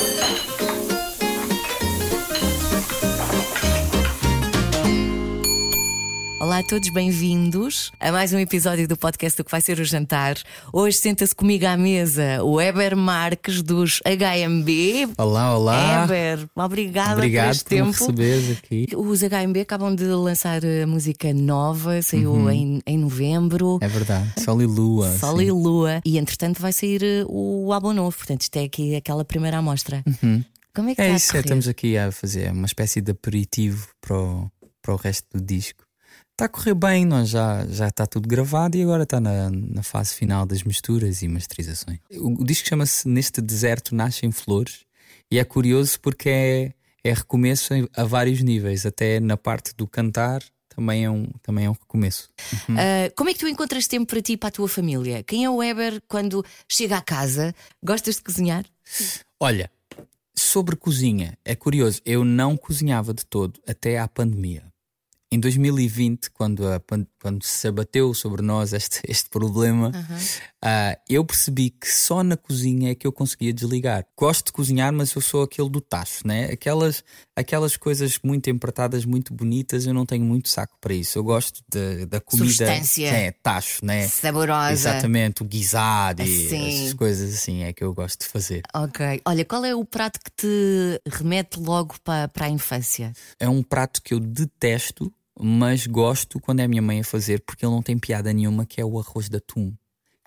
Música Olá a todos, bem-vindos a mais um episódio do podcast do que vai ser o jantar. Hoje senta-se comigo à mesa o Eber Marques dos HMB. Olá, olá. Eber, obrigada Obrigado por este por tempo. aqui. Os HMB acabam de lançar a música nova, saiu em, em novembro. Uhum. É verdade. Sol e lua. Sol sim. e Lua. E entretanto vai sair eh, o álbum novo, portanto isto é aqui aquela primeira amostra. Como é que É está isso, a correr? estamos aqui a fazer uma espécie de aperitivo para o, para o resto do disco. Está a correr bem, nós já, já está tudo gravado e agora está na, na fase final das misturas e masterizações. O, o disco chama-se Neste Deserto Nascem Flores e é curioso porque é, é recomeço a vários níveis, até na parte do cantar também é um, também é um recomeço. Ah, como é que tu encontras tempo para ti e para a tua família? Quem é o Eber quando chega à casa? Gostas de cozinhar? Olha, sobre cozinha, é curioso, eu não cozinhava de todo até à pandemia. Em 2020, quando, a quando se abateu sobre nós este, este problema, ah, eu percebi que só na cozinha é que eu conseguia desligar. Gosto de cozinhar, mas eu sou aquele do tacho, né? Aquelas, aquelas coisas muito empratadas, muito bonitas, eu não tenho muito saco para isso. Eu gosto de- da comida. Substância. É, tacho, né? Saborosa. Exatamente, o guisado e Sim. essas coisas assim é que eu gosto de fazer. Ok. Olha, qual é o prato que te remete logo para, para a infância? É um prato que eu detesto, mas gosto quando é a minha mãe a fazer, porque ele não tem piada nenhuma, que é o arroz de atum.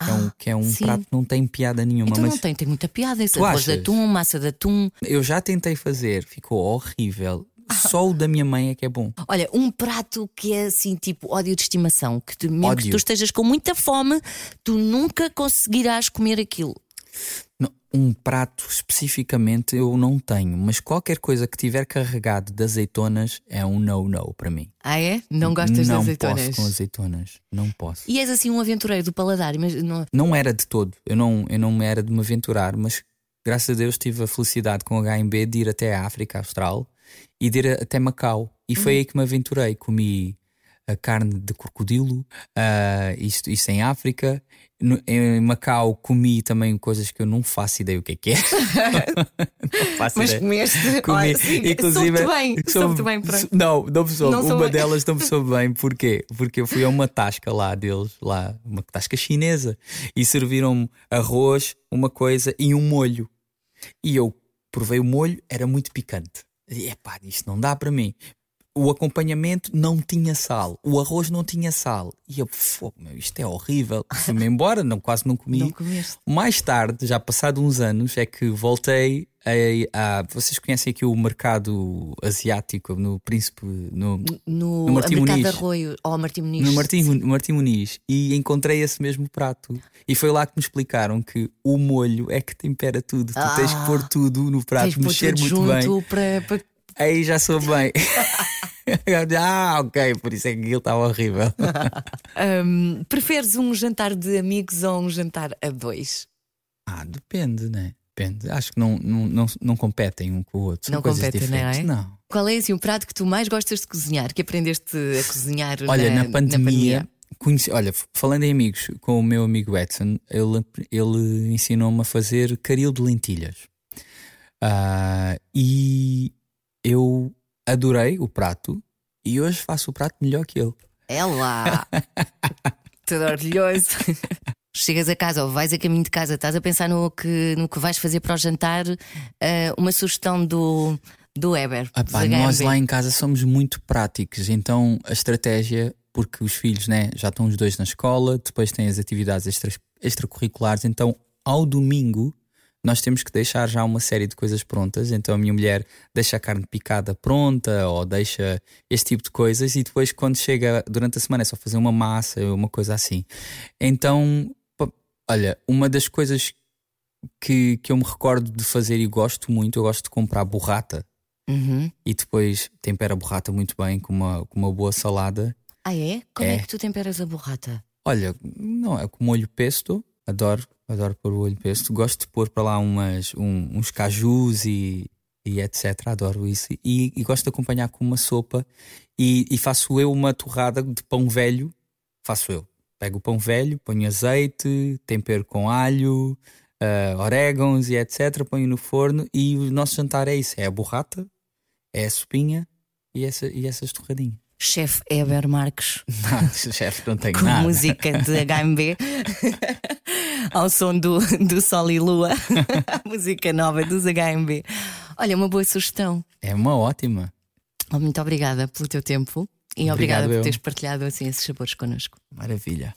Que é um, que é um sim. prato que não tem piada nenhuma. Então mas não tem, tem muita piada esse arroz de achas? atum, massa de atum. eu já tentei fazer, ficou horrível. Só o da minha mãe é que é bom. Olha, um prato que é assim, tipo ódio de estimação, que tu, mesmo que Ódio. tu estejas com muita fome, tu nunca conseguirás comer aquilo. Não, um prato especificamente eu não tenho, mas qualquer coisa que tiver carregado de azeitonas é um no-no para mim. Ah, é? Não gostas não de azeitonas? posso com azeitonas. Não posso. E és assim um aventureiro do paladar, mas não, Não era de todo. Eu não, eu não era de me aventurar, mas graças a Deus tive a felicidade com o HMB de ir até a África Austral e de ir até Macau. E foi aí que me aventurei. Comi a carne de crocodilo, ah, isto, isto em África. No- em Macau comi também coisas que eu não faço ideia o que é que é. Mas comeste, Comi, olha, sim, inclusive, soube-te bem, soube- bem, pronto. Não, não me soube. Não soube Uma delas não me soube bem. Porquê? Porque eu fui a uma tasca lá deles, lá, uma tasca chinesa, e serviram-me arroz, uma coisa e um molho. E eu provei o molho, era muito picante. E epá, isto não dá para mim. O acompanhamento não tinha sal, o arroz não tinha sal. E eu, fogo, meu, isto é horrível. Fui-me embora, não, quase não comi. Não. Mais tarde, já passado uns anos, é que voltei a. a- vocês conhecem aqui o mercado asiático no Príncipe. No, No, No Martim Muniz. arroio, ou Martim Muniz. no Martim, Martim Muniz e encontrei esse mesmo prato. E foi lá que me explicaram que o molho é que tempera tudo. Tu tens que pôr tudo no prato, mexer muito bem. junto para, para Aí já sou bem. ah, ok, por isso é que aquilo estava horrível. Hum, preferes um jantar de amigos ou um jantar a dois? ah, depende, né? Depende. Acho que não, não, não, não competem um com o outro. São Não coisas competem, não é? Não. Qual é assim, o prato que tu mais gostas de cozinhar? Que aprendeste a cozinhar Olha, na, na pandemia, conheci, olha, falando em amigos, com o meu amigo Edson, ele, ele ensinou-me a fazer caril de lentilhas. Ah, e eu adorei o prato e hoje faço o prato melhor que ele. É lá! Tudo orgulhoso. Chegas a casa ou vais a caminho de casa, estás a pensar no que, no que vais fazer para o jantar, ah, uma sugestão do, do Eber. Dos pá, nós lá em casa somos muito práticos, então a estratégia, porque os filhos né, já estão os dois na escola, depois têm as atividades extra- extracurriculares, então ao domingo nós temos que deixar já uma série de coisas prontas. Então a minha mulher deixa a carne picada pronta ou deixa este tipo de coisas, e depois quando chega durante a semana é só fazer uma massa, uma coisa assim. Então, olha, uma das coisas que, que eu me recordo de fazer e gosto muito, eu gosto de comprar borrata Uhum. e depois tempera a borrata muito bem com uma, com uma boa salada. Ah, é? Como é. É. que tu temperas a borrata? Olha, não é com molho pesto, adoro, adoro pôr o molho pesto. Gosto de pôr para lá umas, um- uns cajus e, e etc. Adoro isso. E, e gosto de acompanhar com uma sopa e, e faço eu uma torrada de pão velho. Faço eu. Pego o pão velho, ponho azeite, tempero com alho, uh, orégãos e etc. Ponho no forno e o nosso jantar é isso: é a borrata, é a sopinha e, essa, e essas torradinhas. Chefe Eber Marques. Não, chefe, não tenho Com nada. música de HMB ao som do, do Sol e Lua, música nova dos HMB. Olha, uma boa sugestão. É uma ótima. Oh, muito obrigada pelo teu tempo e Obrigado obrigada por eu. teres partilhado assim esses sabores connosco. Maravilha.